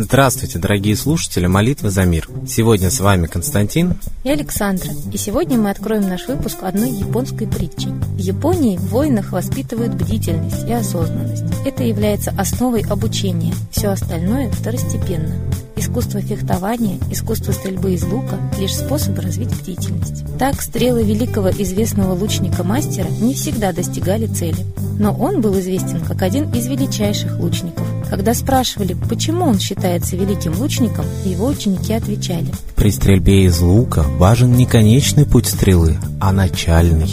Здравствуйте, дорогие слушатели «Молитвы за мир». Сегодня с вами Константин и Александра. И сегодня мы откроем наш выпуск одной японской притчей. В Японии в войнах воспитывают бдительность и осознанность. Это является основой обучения. Все остальное второстепенно. Искусство фехтования, искусство стрельбы из лука – лишь способы развить бдительность. Так, стрелы великого известного лучника-мастера не всегда достигали цели. Но он был известен как один из величайших лучников – когда спрашивали, почему он считается великим лучником, его ученики отвечали. При стрельбе из лука важен не конечный путь стрелы, а начальный.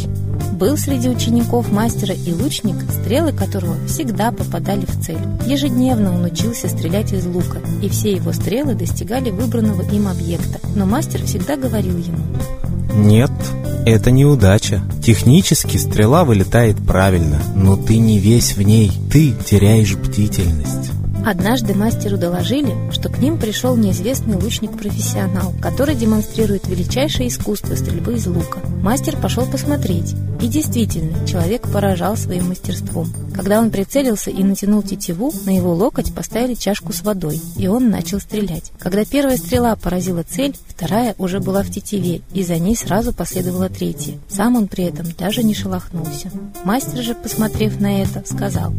Был среди учеников мастера и лучник, стрелы которого всегда попадали в цель. Ежедневно он учился стрелять из лука, и все его стрелы достигали выбранного им объекта. Но мастер всегда говорил ему «Нет, это неудача. Технически стрела вылетает правильно, но ты не весь в ней, ты теряешь бдительность. Однажды мастеру доложили, что к ним пришел неизвестный лучник-профессионал, который демонстрирует величайшее искусство стрельбы из лука. Мастер пошел посмотреть. И действительно, человек поражал своим мастерством. Когда он прицелился и натянул тетиву, на его локоть поставили чашку с водой, и он начал стрелять. Когда первая стрела поразила цель, вторая уже была в тетиве, и за ней сразу последовала третья. Сам он при этом даже не шелохнулся. Мастер же, посмотрев на это, сказал,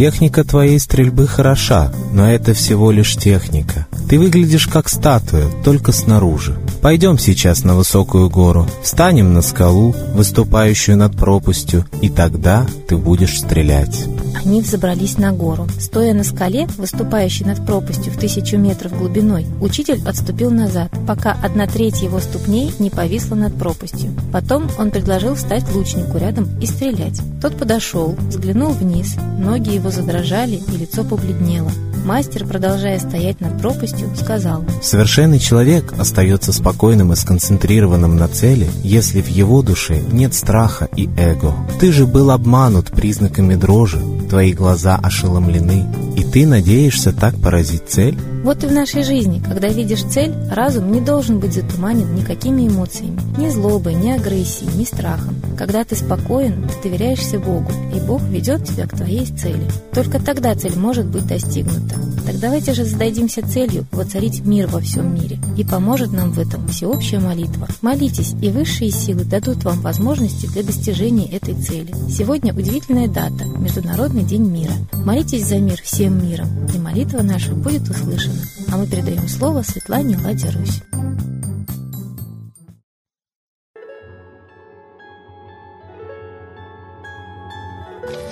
Техника твоей стрельбы хороша, но это всего лишь техника. Ты выглядишь как статуя, только снаружи. Пойдем сейчас на высокую гору, встанем на скалу, выступающую над пропастью, и тогда ты будешь стрелять. Они взобрались на гору. Стоя на скале, выступающей над пропастью в тысячу метров глубиной, учитель отступил назад, пока одна треть его ступней не повисла над пропастью. Потом он предложил встать лучнику рядом и стрелять. Тот подошел, взглянул вниз, ноги его задрожали и лицо побледнело. Мастер, продолжая стоять над пропастью, сказал «Совершенный человек остается спокойным и сконцентрированным на цели, если в его душе нет страха и эго. Ты же был обманут признаками дрожи, твои глаза ошеломлены, и ты надеешься так поразить цель? Вот и в нашей жизни, когда видишь цель, разум не должен быть затуманен никакими эмоциями, ни злобой, ни агрессией, ни страхом. Когда ты спокоен, ты доверяешься Богу, и Бог ведет тебя к твоей цели. Только тогда цель может быть достигнута. Давайте же зададимся целью воцарить мир во всем мире. И поможет нам в этом всеобщая молитва. Молитесь, и высшие силы дадут вам возможности для достижения этой цели. Сегодня удивительная дата – Международный день мира. Молитесь за мир всем миром, и молитва наша будет услышана. А мы передаем слово Светлане Ладе Русь.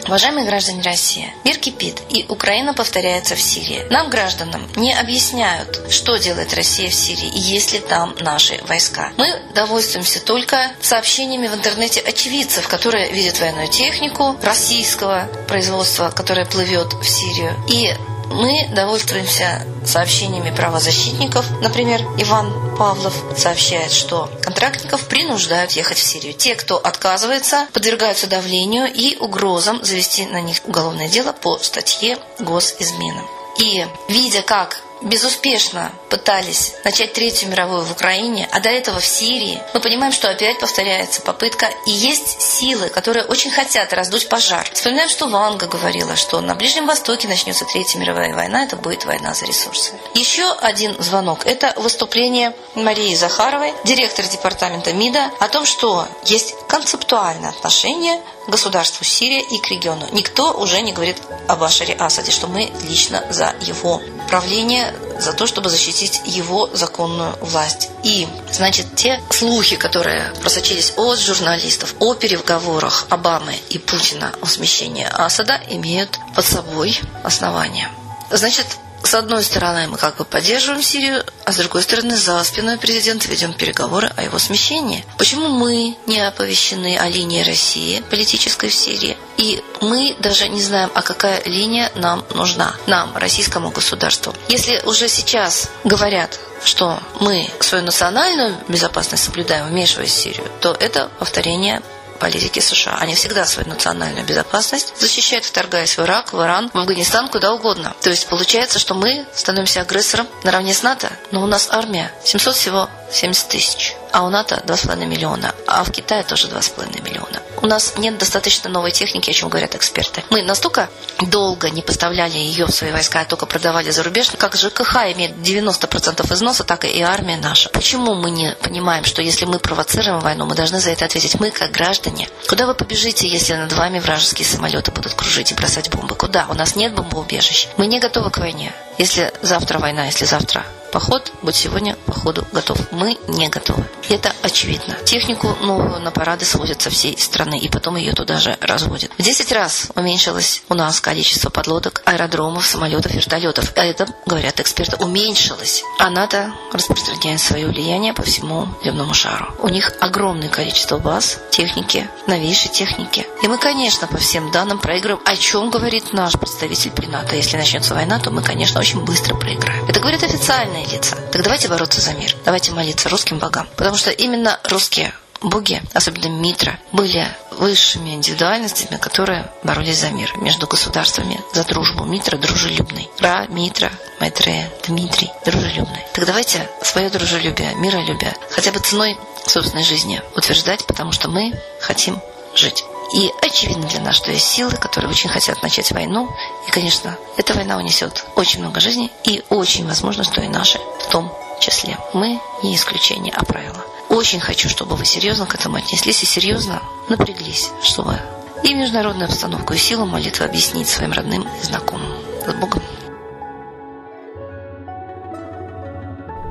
Уважаемые граждане России, мир кипит, и Украина повторяется в Сирии. Нам, гражданам, не объясняют, что делает Россия в Сирии и есть ли там наши войска. Мы довольствуемся только сообщениями в интернете очевидцев, которые видят военную технику российского производства, которая плывет в Сирию, и мы довольствуемся сообщениями правозащитников. Например, Иван Павлов сообщает, что контрактников принуждают ехать в Сирию. Те, кто отказывается, подвергаются давлению и угрозам завести на них уголовное дело по статье госизмены. И видя, как безуспешно пытались начать Третью мировую в Украине, а до этого в Сирии, мы понимаем, что опять повторяется попытка. И есть силы, которые очень хотят раздуть пожар. Вспоминаем, что Ванга говорила, что на Ближнем Востоке начнется Третья мировая война, это будет война за ресурсы. Еще один звонок – это выступление Марии Захаровой, директора департамента МИДа, о том, что есть концептуальное отношение к государству Сирия и к региону. Никто уже не говорит о Башаре Асаде, что мы лично за его правление, за то, чтобы защитить его законную власть. И, значит, те слухи, которые просочились от журналистов о переговорах Обамы и Путина о смещении Асада, имеют под собой основания. Значит, с одной стороны, мы как бы поддерживаем Сирию, а с другой стороны, за спиной президента ведем переговоры о его смещении. Почему мы не оповещены о линии России политической в Сирии? И мы даже не знаем, а какая линия нам нужна, нам, российскому государству. Если уже сейчас говорят, что мы свою национальную безопасность соблюдаем, вмешиваясь в Сирию, то это повторение политики США. Они всегда свою национальную безопасность защищают, вторгаясь в Ирак, в Иран, в Афганистан, куда угодно. То есть получается, что мы становимся агрессором наравне с НАТО, но у нас армия 700 всего 70 тысяч. А у НАТО 2,5 миллиона, а в Китае тоже 2,5 миллиона. У нас нет достаточно новой техники, о чем говорят эксперты. Мы настолько долго не поставляли ее в свои войска, а только продавали за рубеж, как ЖКХ имеет 90% износа, так и армия наша. Почему мы не понимаем, что если мы провоцируем войну, мы должны за это ответить? Мы, как граждане. Куда вы побежите, если над вами вражеские самолеты будут кружить и бросать бомбы? Куда? У нас нет бомбоубежищ. Мы не готовы к войне. Если завтра война, если завтра поход, будь сегодня походу готов. Мы не готовы. Это очевидно. Технику новую на парады сводят со всей страны, и потом ее туда же разводят. В 10 раз уменьшилось у нас количество подлодок, аэродромов, самолетов, вертолетов. А это, говорят эксперты, уменьшилось. А НАТО распространяет свое влияние по всему земному шару. У них огромное количество баз, техники, новейшей техники. И мы, конечно, по всем данным проигрываем. О чем говорит наш представитель при НАТО? Если начнется война, то мы, конечно, очень быстро проиграем. Это говорят официально сильные лица. Так давайте бороться за мир. Давайте молиться русским богам. Потому что именно русские боги, особенно Митра, были высшими индивидуальностями, которые боролись за мир между государствами, за дружбу. Митра дружелюбный. Ра, Митра, Майтрея, Дмитрий дружелюбный. Так давайте свое дружелюбие, миролюбие хотя бы ценой собственной жизни утверждать, потому что мы хотим жить. И очевидно для нас, что есть силы, которые очень хотят начать войну. И, конечно, эта война унесет очень много жизней, и очень возможно, что и наши в том числе. Мы не исключение, а правило. Очень хочу, чтобы вы серьезно к этому отнеслись и серьезно напряглись, чтобы и международную обстановку, и силу молитвы объяснить своим родным и знакомым. С Богом!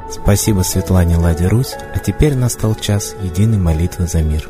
Спасибо Светлане Ладе Русь, а теперь настал час единой молитвы за мир.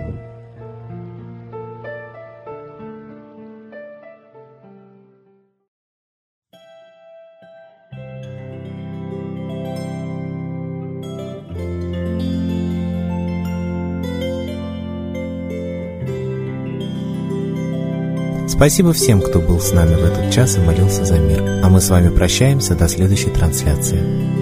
Спасибо всем, кто был с нами в этот час и молился за мир. А мы с вами прощаемся до следующей трансляции.